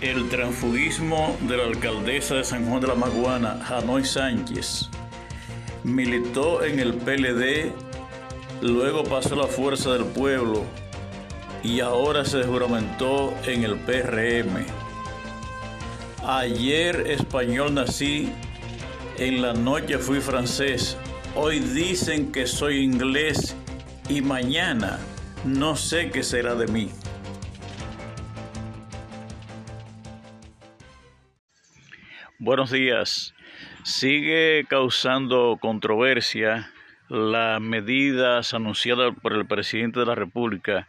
El transfugismo de la alcaldesa de San Juan de la Maguana, Hanoi Sánchez, militó en el PLD, luego pasó a la Fuerza del Pueblo y ahora se juramentó en el PRM. Ayer español nací, en la noche fui francés, hoy dicen que soy inglés y mañana no sé qué será de mí. Buenos días. Sigue causando controversia las medidas anunciadas por el presidente de la República,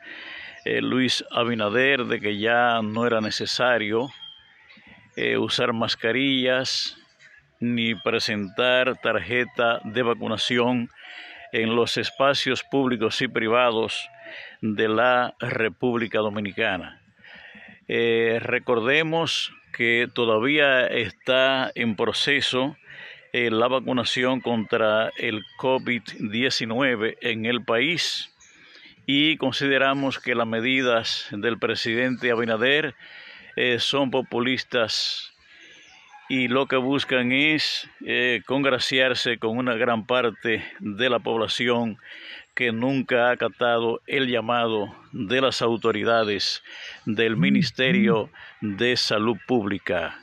eh, Luis Abinader, de que ya no era necesario eh, usar mascarillas ni presentar tarjeta de vacunación en los espacios públicos y privados de la República Dominicana. Eh, recordemos que todavía está en proceso eh, la vacunación contra el COVID-19 en el país. Y consideramos que las medidas del presidente Abinader eh, son populistas y lo que buscan es eh, congraciarse con una gran parte de la población que nunca ha acatado el llamado de las autoridades del Ministerio de Salud Pública.